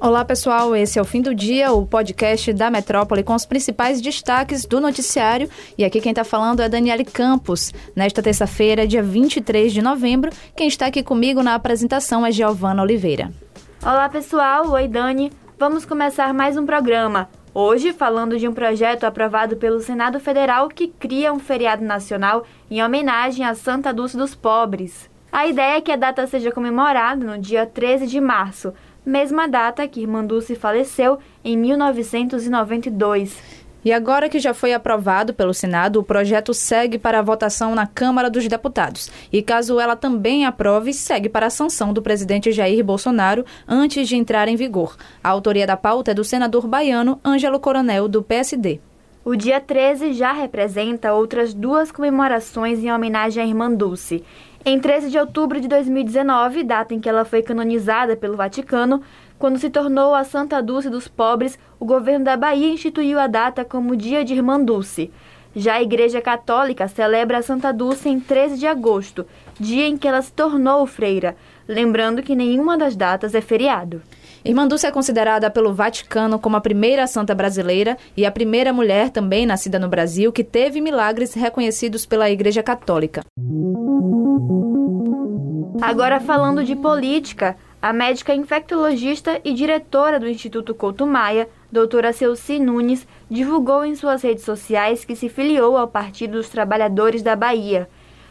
Olá, pessoal. Esse é o Fim do Dia, o podcast da Metrópole com os principais destaques do noticiário. E aqui quem está falando é Daniele Campos. Nesta terça-feira, dia 23 de novembro, quem está aqui comigo na apresentação é Giovana Oliveira. Olá, pessoal. Oi, Dani. Vamos começar mais um programa. Hoje, falando de um projeto aprovado pelo Senado Federal que cria um feriado nacional em homenagem a Santa Dulce dos Pobres. A ideia é que a data seja comemorada no dia 13 de março, mesma data que Irmã Dulce faleceu em 1992. E agora que já foi aprovado pelo Senado, o projeto segue para a votação na Câmara dos Deputados. E caso ela também aprove, segue para a sanção do presidente Jair Bolsonaro antes de entrar em vigor. A autoria da pauta é do senador baiano Ângelo Coronel, do PSD. O dia 13 já representa outras duas comemorações em homenagem à Irmã Dulce. Em 13 de outubro de 2019, data em que ela foi canonizada pelo Vaticano, quando se tornou a Santa Dulce dos Pobres, o governo da Bahia instituiu a data como Dia de Irmã Dulce. Já a Igreja Católica celebra a Santa Dulce em 13 de agosto, dia em que ela se tornou freira, lembrando que nenhuma das datas é feriado. Irmã Dulce é considerada pelo Vaticano como a primeira santa brasileira e a primeira mulher também nascida no Brasil que teve milagres reconhecidos pela Igreja Católica. Agora falando de política, a médica infectologista e diretora do Instituto Couto Maia, doutora Celci Nunes, divulgou em suas redes sociais que se filiou ao Partido dos Trabalhadores da Bahia.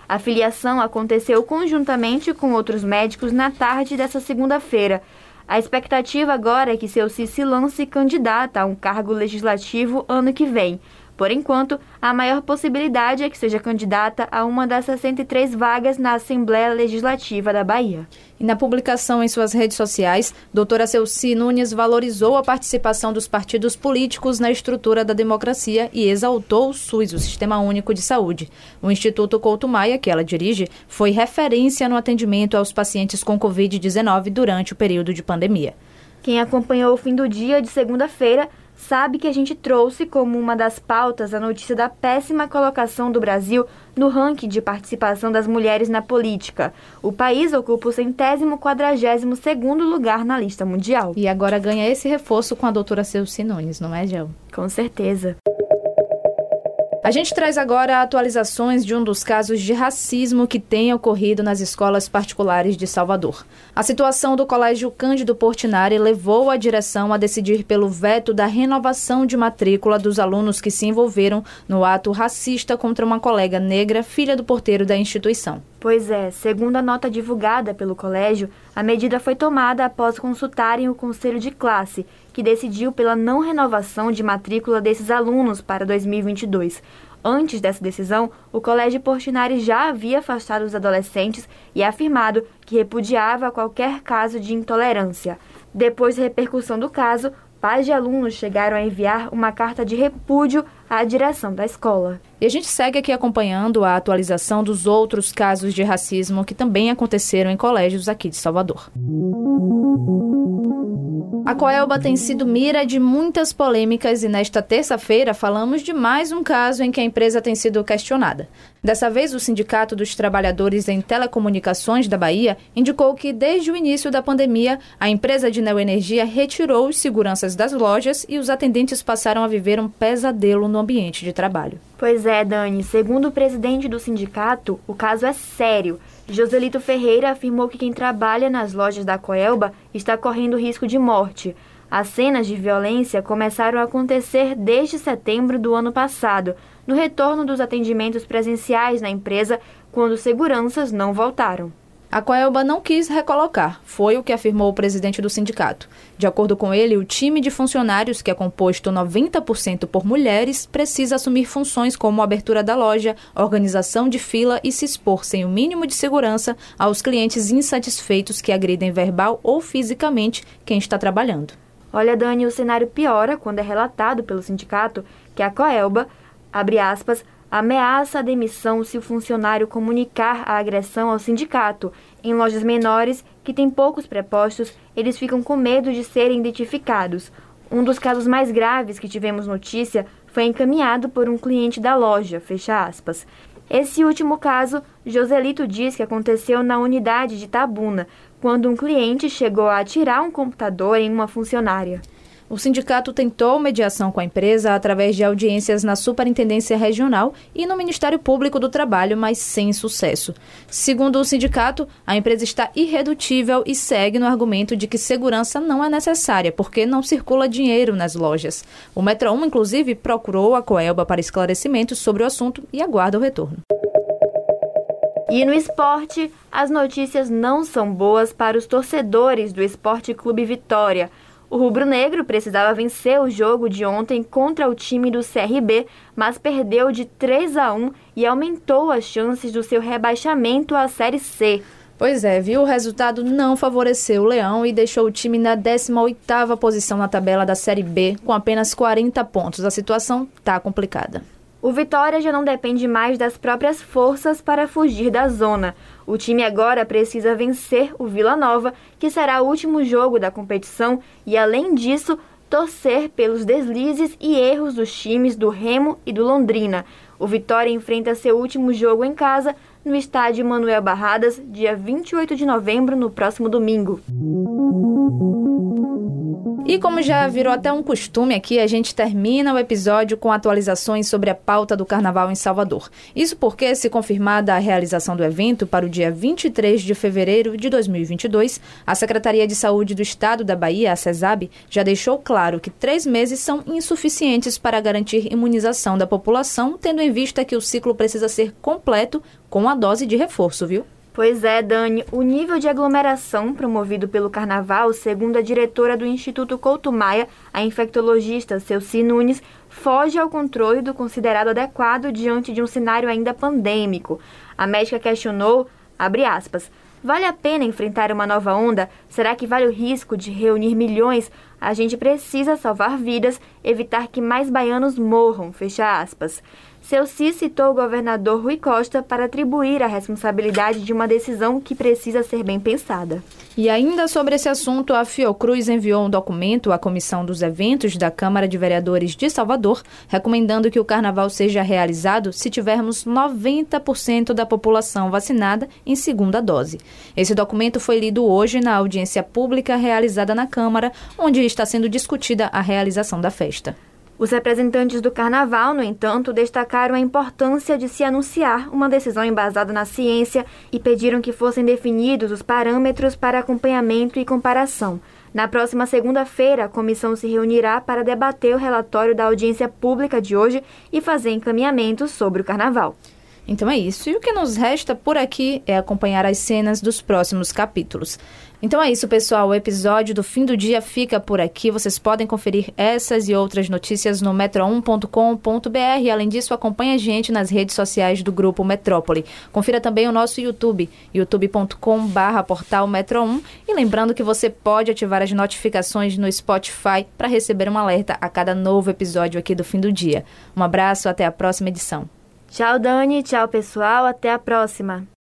A filiação aconteceu conjuntamente com outros médicos na tarde dessa segunda-feira. A expectativa agora é que Celci se lance candidata a um cargo legislativo ano que vem. Por enquanto, a maior possibilidade é que seja candidata a uma das 63 vagas na Assembleia Legislativa da Bahia. E na publicação em suas redes sociais, doutora Celci Nunes valorizou a participação dos partidos políticos na estrutura da democracia e exaltou o SUS, o Sistema Único de Saúde. O Instituto Couto Maia, que ela dirige, foi referência no atendimento aos pacientes com Covid-19 durante o período de pandemia. Quem acompanhou o fim do dia de segunda-feira sabe que a gente trouxe como uma das pautas a notícia da péssima colocação do Brasil no ranking de participação das mulheres na política. O país ocupa o centésimo quadragésimo segundo lugar na lista mundial. E agora ganha esse reforço com a doutora Celci Nunes, não é, Gel? Com certeza. A gente traz agora atualizações de um dos casos de racismo que tem ocorrido nas escolas particulares de Salvador. A situação do Colégio Cândido Portinari levou a direção a decidir pelo veto da renovação de matrícula dos alunos que se envolveram no ato racista contra uma colega negra, filha do porteiro da instituição. Pois é, segundo a nota divulgada pelo colégio, a medida foi tomada após consultarem o conselho de classe, que decidiu pela não renovação de matrícula desses alunos para 2022. Antes dessa decisão, o Colégio Portinari já havia afastado os adolescentes e afirmado que repudiava qualquer caso de intolerância. Depois da repercussão do caso, pais de alunos chegaram a enviar uma carta de repúdio à direção da escola. E a gente segue aqui acompanhando a atualização dos outros casos de racismo que também aconteceram em colégios aqui de Salvador. A Coelba tem sido mira de muitas polêmicas e nesta terça-feira falamos de mais um caso em que a empresa tem sido questionada. Dessa vez, o Sindicato dos Trabalhadores em Telecomunicações da Bahia indicou que, desde o início da pandemia, a empresa de neoenergia retirou os seguranças das lojas e os atendentes passaram a viver um pesadelo no ambiente de trabalho. Pois é, Dani. Segundo o presidente do sindicato, o caso é sério. Joselito Ferreira afirmou que quem trabalha nas lojas da Coelba está correndo risco de morte. As cenas de violência começaram a acontecer desde setembro do ano passado, no retorno dos atendimentos presenciais na empresa, quando seguranças não voltaram. A Coelba não quis recolocar, foi o que afirmou o presidente do sindicato. De acordo com ele, o time de funcionários, que é composto 90% por mulheres, precisa assumir funções como abertura da loja, organização de fila e se expor sem o mínimo de segurança aos clientes insatisfeitos que agridem verbal ou fisicamente quem está trabalhando. Olha, Dani, o cenário piora quando é relatado pelo sindicato que a Coelba, abre aspas, ameaça a demissão se o funcionário comunicar a agressão ao sindicato. Em lojas menores, que têm poucos prepostos, eles ficam com medo de serem identificados. Um dos casos mais graves que tivemos notícia foi encaminhado por um cliente da loja, fecha aspas. Esse último caso, Joselito diz que aconteceu na unidade de Tabuna, quando um cliente chegou a atirar um computador em uma funcionária. O sindicato tentou mediação com a empresa através de audiências na Superintendência Regional e no Ministério Público do Trabalho, mas sem sucesso. Segundo o sindicato, a empresa está irredutível e segue no argumento de que segurança não é necessária, porque não circula dinheiro nas lojas. O Metro 1, inclusive, procurou a Coelba para esclarecimentos sobre o assunto e aguarda o retorno. E no esporte, as notícias não são boas para os torcedores do Esporte Clube Vitória. O rubro-negro precisava vencer o jogo de ontem contra o time do CRB, mas perdeu de 3 a 1 e aumentou as chances do seu rebaixamento à Série C. Pois é, viu? O resultado não favoreceu o Leão e deixou o time na 18ª posição na tabela da Série B, com apenas 40 pontos. A situação está complicada. O Vitória já não depende mais das próprias forças para fugir da zona. O time agora precisa vencer o Vila Nova, que será o último jogo da competição, e além disso, torcer pelos deslizes e erros dos times do Remo e do Londrina. O Vitória enfrenta seu último jogo em casa no estádio Manuel Barradas, dia 28 de novembro, no próximo domingo. E como já virou até um costume aqui, a gente termina o episódio com atualizações sobre a pauta do carnaval em Salvador. Isso porque, se confirmada a realização do evento para o dia 23 de fevereiro de 2022, a Secretaria de Saúde do Estado da Bahia, a CESAB, já deixou claro que três meses são insuficientes para garantir imunização da população, tendo em vista que o ciclo precisa ser completo com a dose de reforço, viu? Pois é, Dani, o nível de aglomeração promovido pelo carnaval, segundo a diretora do Instituto Couto Maia, a infectologista Celci Nunes, foge ao controle do considerado adequado diante de um cenário ainda pandêmico. A médica questionou, abre aspas, Vale a pena enfrentar uma nova onda? Será que vale o risco de reunir milhões? A gente precisa salvar vidas, evitar que mais baianos morram, fecha aspas. Celci citou o governador Rui Costa para atribuir a responsabilidade de uma decisão que precisa ser bem pensada. E ainda sobre esse assunto, a Fiocruz enviou um documento à Comissão dos Eventos da Câmara de Vereadores de Salvador, recomendando que o carnaval seja realizado se tivermos 90% da população vacinada em segunda dose. Esse documento foi lido hoje na audiência pública realizada na Câmara, onde está sendo discutida a realização da festa. Os representantes do carnaval, no entanto, destacaram a importância de se anunciar uma decisão embasada na ciência e pediram que fossem definidos os parâmetros para acompanhamento e comparação. Na próxima segunda-feira, a comissão se reunirá para debater o relatório da audiência pública de hoje e fazer encaminhamentos sobre o carnaval. Então é isso. E o que nos resta por aqui é acompanhar as cenas dos próximos capítulos. Então é isso, pessoal. O episódio do fim do dia fica por aqui. Vocês podem conferir essas e outras notícias no metro1.com.br. Além disso, acompanhe a gente nas redes sociais do Grupo Metrópole. Confira também o nosso YouTube, youtube.com.br portal Metro1. E lembrando que você pode ativar as notificações no Spotify para receber um alerta a cada novo episódio aqui do fim do dia. Um abraço, até a próxima edição. Tchau, Dani. Tchau, pessoal. Até a próxima.